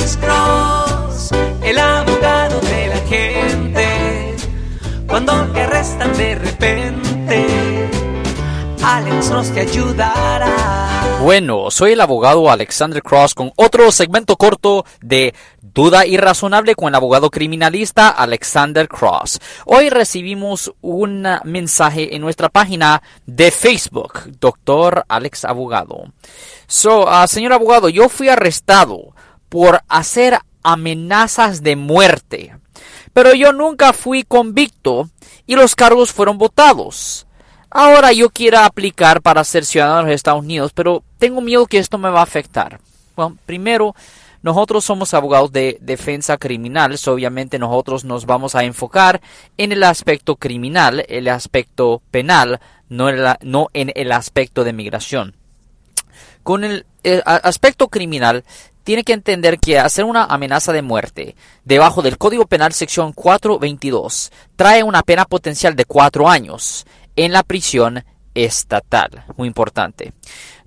Alex Cross, el abogado de la gente. Cuando te arrestan de repente, Alex Cross te ayudará. Bueno, soy el abogado Alexander Cross con otro segmento corto de Duda Irrazonable con el abogado criminalista Alexander Cross. Hoy recibimos un mensaje en nuestra página de Facebook, Doctor Alex Abogado. So, uh, señor abogado, yo fui arrestado por hacer amenazas de muerte, pero yo nunca fui convicto y los cargos fueron votados. Ahora yo quiero aplicar para ser ciudadano de los Estados Unidos, pero tengo miedo que esto me va a afectar. Bueno, primero, nosotros somos abogados de defensa criminal, obviamente nosotros nos vamos a enfocar en el aspecto criminal, el aspecto penal, no, en el aspecto de migración. Con el, el aspecto criminal, tiene que entender que hacer una amenaza de muerte debajo del Código Penal sección 422 trae una pena potencial de cuatro años en la prisión estatal. Muy importante.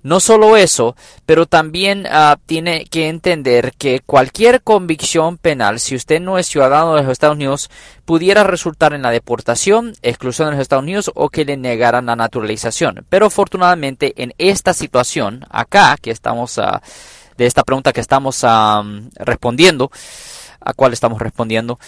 No solo eso, pero también uh, tiene que entender que cualquier convicción penal, si usted no es ciudadano de los Estados Unidos, pudiera resultar en la deportación, exclusión de los Estados Unidos o que le negaran la naturalización. Pero afortunadamente en esta situación, acá, que estamos, uh, de esta pregunta que estamos uh, respondiendo, a cuál estamos respondiendo,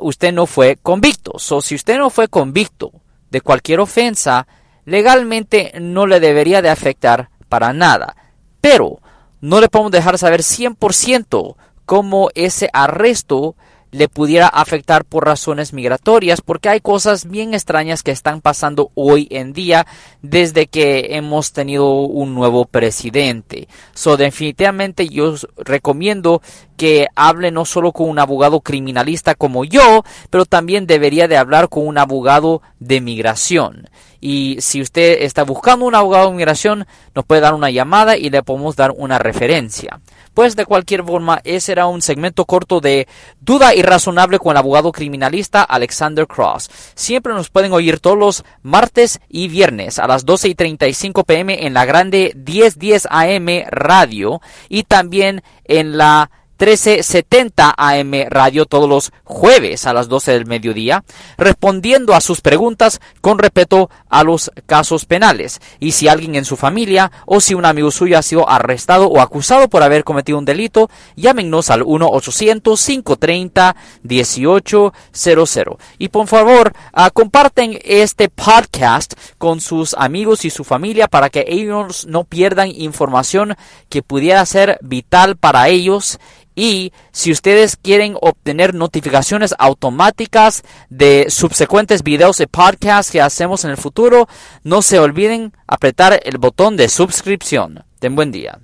usted no fue convicto. So, si usted no fue convicto de cualquier ofensa, legalmente no le debería de afectar para nada. Pero no le podemos dejar saber 100% cómo ese arresto le pudiera afectar por razones migratorias, porque hay cosas bien extrañas que están pasando hoy en día desde que hemos tenido un nuevo presidente. So, definitivamente yo recomiendo que hable no solo con un abogado criminalista como yo, pero también debería de hablar con un abogado de migración. Y si usted está buscando un abogado de migración, nos puede dar una llamada y le podemos dar una referencia. Pues de cualquier forma, ese era un segmento corto de Duda Irrazonable con el abogado criminalista Alexander Cross. Siempre nos pueden oír todos los martes y viernes a las 12 y 35 pm en la grande 1010 AM radio y también en la 1370 AM Radio todos los jueves a las 12 del mediodía, respondiendo a sus preguntas con respeto a los casos penales. Y si alguien en su familia o si un amigo suyo ha sido arrestado o acusado por haber cometido un delito, llámenos al 1-800-530-1800. Y por favor, uh, comparten este podcast con sus amigos y su familia para que ellos no pierdan información que pudiera ser vital para ellos y si ustedes quieren obtener notificaciones automáticas de subsecuentes videos y podcasts que hacemos en el futuro, no se olviden apretar el botón de suscripción. Den buen día.